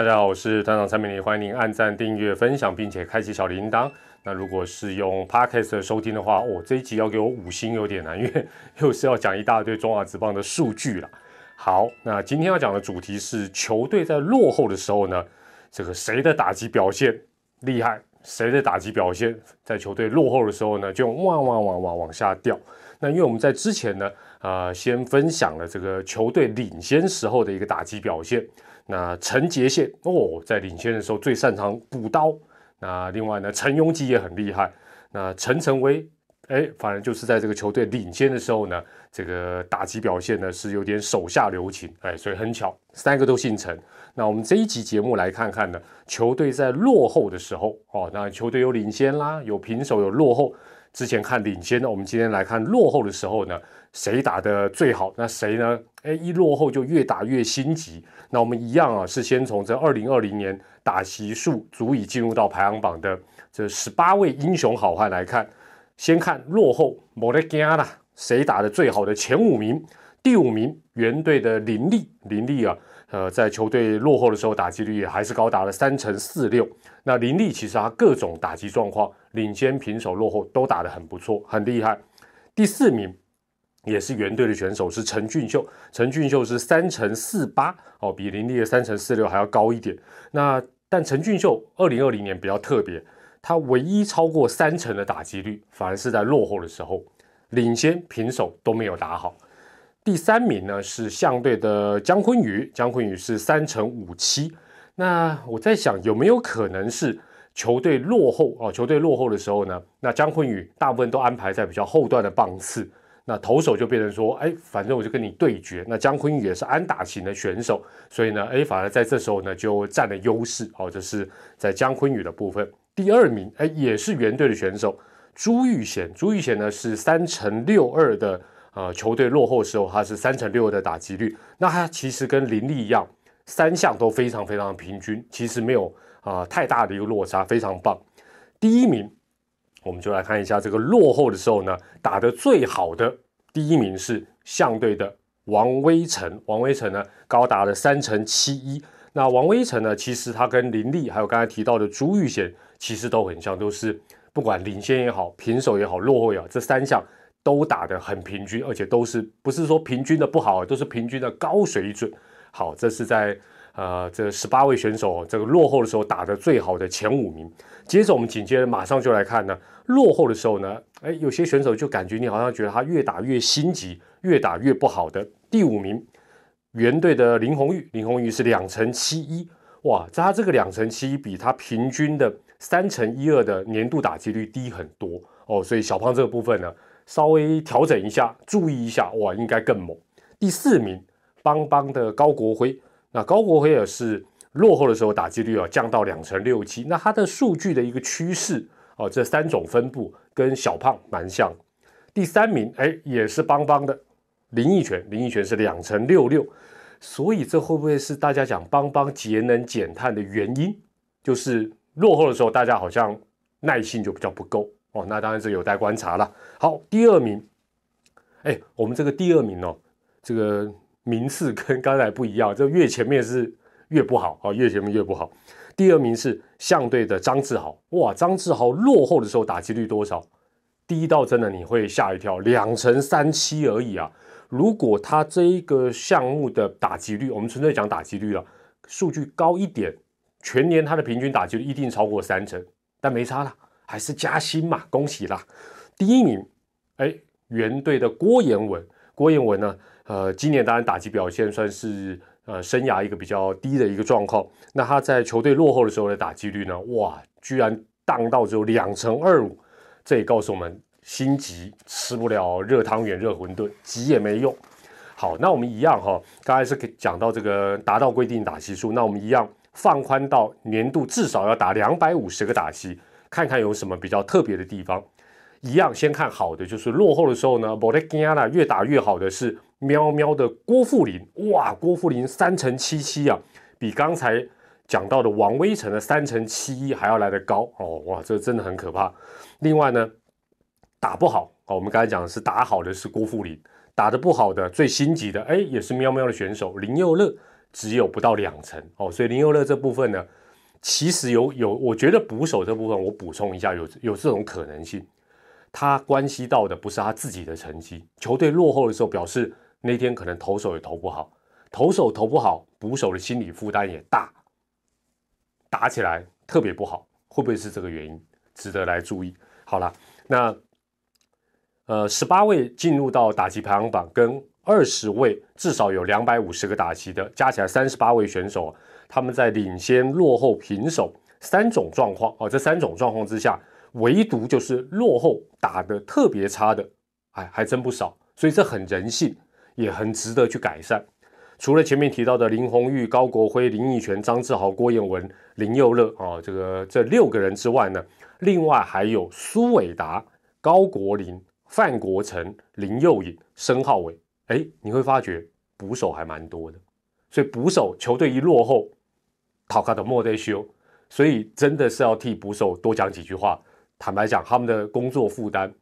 大家好，我是团长蔡明黎，欢迎您按赞、订阅、分享，并且开启小铃铛。那如果是用 Podcast 收听的话，哦，这一集要给我五星有点难，因为又是要讲一大堆中华职棒的数据了。好，那今天要讲的主题是球队在落后的时候呢，这个谁的打击表现厉害，谁的打击表现在球队落后的时候呢，就往往往往往下掉。那因为我们在之前呢，呃，先分享了这个球队领先时候的一个打击表现。那陈杰宪哦，在领先的时候最擅长补刀。那另外呢，陈庸基也很厉害。那陈诚威，哎，反正就是在这个球队领先的时候呢，这个打击表现呢是有点手下留情，哎，所以很巧，三个都姓陈。那我们这一集节目来看看呢，球队在落后的时候，哦，那球队有领先啦，有平手，有落后。之前看领先的，我们今天来看落后的时候呢，谁打的最好？那谁呢？哎，一落后就越打越心急。那我们一样啊，是先从这二零二零年打席数足以进入到排行榜的这十八位英雄好汉来看。先看落后，莫得惊啦，谁打的最好的前五名？第五名，原队的林立，林立啊。呃，在球队落后的时候，打击率也还是高达了三成四六。那林立其实他各种打击状况，领先、平手、落后都打得很不错，很厉害。第四名也是原队的选手是陈俊秀，陈俊秀是三成四八哦，比林立的三成四六还要高一点。那但陈俊秀二零二零年比较特别，他唯一超过三成的打击率，反而是在落后的时候，领先、平手都没有打好。第三名呢是相对的姜昆宇，姜昆宇是三乘五七。那我在想有没有可能是球队落后哦？球队落后的时候呢，那姜昆宇大部分都安排在比较后段的棒次，那投手就变成说，哎，反正我就跟你对决。那姜昆宇也是安打型的选手，所以呢，哎，反而在这时候呢就占了优势哦。这是在姜昆宇的部分。第二名，哎，也是原队的选手朱玉贤，朱玉贤呢是三乘六二的。呃，球队落后的时候，他是三成六的打击率。那他其实跟林立一样，三项都非常非常平均，其实没有啊太大的一个落差，非常棒。第一名，我们就来看一下这个落后的时候呢，打得最好的第一名是相对的王威成。王威成呢，高达了三成七一。那王威成呢，其实他跟林立还有刚才提到的朱玉贤，其实都很像，都是不管领先也好，平手也好，落后也好，这三项。都打得很平均，而且都是不是说平均的不好，都是平均的高水准。好，这是在呃这十八位选手这个落后的时候打的最好的前五名。接着我们紧接着马上就来看呢，落后的时候呢，哎，有些选手就感觉你好像觉得他越打越心急，越打越不好的。第五名，原队的林红玉，林红玉是两成七一，哇，在他这个两成七一比他平均的三成一二的年度打击率低很多哦，所以小胖这个部分呢。稍微调整一下，注意一下，哇，应该更猛。第四名，邦邦的高国辉，那高国辉也是落后的时候打击率啊降到两成六七，那他的数据的一个趋势哦，这三种分布跟小胖蛮像。第三名，哎，也是邦邦的林奕泉，林奕泉是两成六六，所以这会不会是大家讲邦邦节能减碳的原因？就是落后的时候，大家好像耐性就比较不够。哦，那当然是有待观察了。好，第二名，哎，我们这个第二名哦，这个名次跟刚才不一样，这越前面是越不好啊，越前面越不好。第二名是相对的张志豪，哇，张志豪落后的时候打击率多少？第一道真的你会吓一跳，两成三七而已啊。如果他这一个项目的打击率，我们纯粹讲打击率了，数据高一点，全年他的平均打击率一定超过三成，但没差了。还是加薪嘛，恭喜啦！第一名，哎，原队的郭彦文，郭彦文呢，呃，今年当然打击表现算是呃生涯一个比较低的一个状况。那他在球队落后的时候的打击率呢，哇，居然荡到只有两成二五，这也告诉我们心急吃不了热汤圆、热馄饨，急也没用。好，那我们一样哈，刚才是讲到这个达到规定打击数，那我们一样放宽到年度至少要打两百五十个打击。看看有什么比较特别的地方，一样先看好的，就是落后的时候呢，莫雷吉亚纳越打越好的是喵喵的郭富林，哇，郭富林三乘七七啊，比刚才讲到的王威成的三乘七一还要来得高。哦，哇，这真的很可怕。另外呢，打不好哦，我们刚才讲的是打好的是郭富林，打得不好的最心急的，哎，也是喵喵的选手林佑乐，只有不到两成。哦，所以林佑乐这部分呢，其实有有，我觉得捕手这部分我补充一下，有有这种可能性，他关系到的不是他自己的成绩，球队落后的时候表示那天可能投手也投不好，投手投不好，捕手的心理负担也大，打起来特别不好，会不会是这个原因？值得来注意。好了，那呃，十八位进入到打击排行榜跟。二十位至少有两百五十个打击的，加起来三十八位选手，他们在领先、落后、平手三种状况哦，这三种状况之下，唯独就是落后打得特别差的，哎，还真不少。所以这很人性，也很值得去改善。除了前面提到的林红玉、高国辉、林义泉、张志豪、郭彦文、林佑乐啊，这个这六个人之外呢，另外还有苏伟达、高国林、范国成、林佑颖、申浩伟。哎，你会发觉捕手还蛮多的，所以捕手球队一落后，讨卡的莫得修，所以真的是要替捕手多讲几句话。坦白讲，他们的工作负担，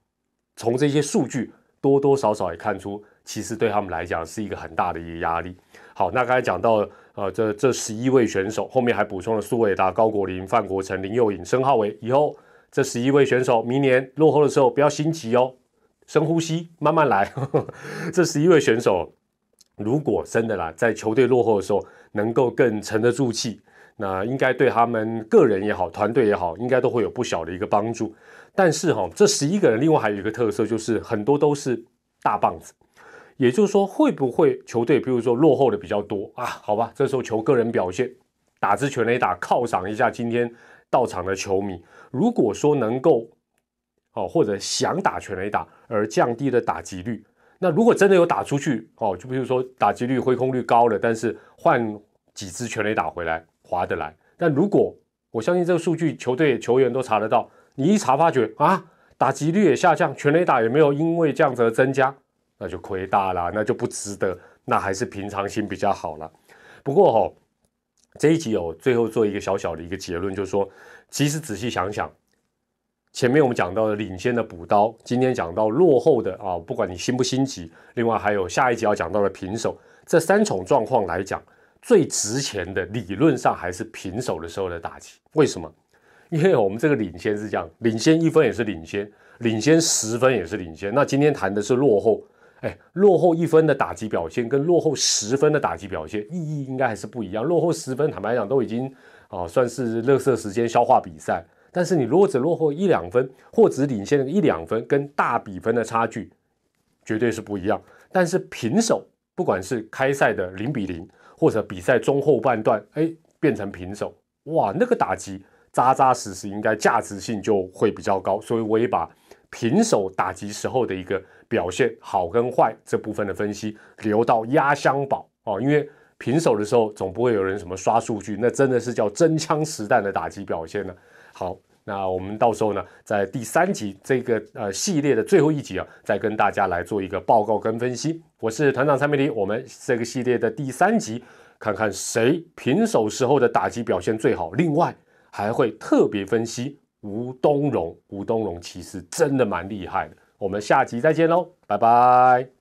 从这些数据多多少少也看出，其实对他们来讲是一个很大的一个压力。好，那刚才讲到，呃，这这十一位选手后面还补充了苏伟达、高国林、范国成、林佑颖、申浩伟，以后这十一位选手明年落后的时候不要心急哦。深呼吸，慢慢来。这十一位选手，如果真的啦，在球队落后的时候能够更沉得住气，那应该对他们个人也好，团队也好，应该都会有不小的一个帮助。但是哈，这十一个人另外还有一个特色，就是很多都是大棒子，也就是说，会不会球队比如说落后的比较多啊？好吧，这时候求个人表现，打支全垒打犒赏一下今天到场的球迷。如果说能够。哦，或者想打全垒打而降低了打击率。那如果真的有打出去，哦，就比如说打击率、挥空率高了，但是换几支全垒打回来划得来。但如果我相信这个数据，球队球员都查得到，你一查发觉啊，打击率也下降，全垒打也没有因为这样子而增加，那就亏大了，那就不值得。那还是平常心比较好了。不过哈，这一集有最后做一个小小的一个结论，就是说，其实仔细想想。前面我们讲到的领先的补刀，今天讲到落后的啊，不管你心不心急，另外还有下一集要讲到的平手，这三种状况来讲，最值钱的理论上还是平手的时候的打击。为什么？因为我们这个领先是这样，领先一分也是领先，领先十分也是领先。那今天谈的是落后，哎，落后一分的打击表现跟落后十分的打击表现意义应该还是不一样。落后十分，坦白讲都已经啊算是乐色时间消化比赛。但是你如果只落后一两分，或只领先一两分，跟大比分的差距绝对是不一样。但是平手，不管是开赛的零比零，或者比赛中后半段，哎，变成平手，哇，那个打击扎扎实实，应该价值性就会比较高。所以我也把平手打击时候的一个表现好跟坏这部分的分析留到压箱宝哦，因为平手的时候总不会有人什么刷数据，那真的是叫真枪实弹的打击表现呢。好，那我们到时候呢，在第三集这个呃系列的最后一集啊，再跟大家来做一个报告跟分析。我是团长蔡美丽，我们这个系列的第三集，看看谁平手时候的打击表现最好。另外还会特别分析吴东荣，吴东荣其实真的蛮厉害的。我们下集再见喽，拜拜。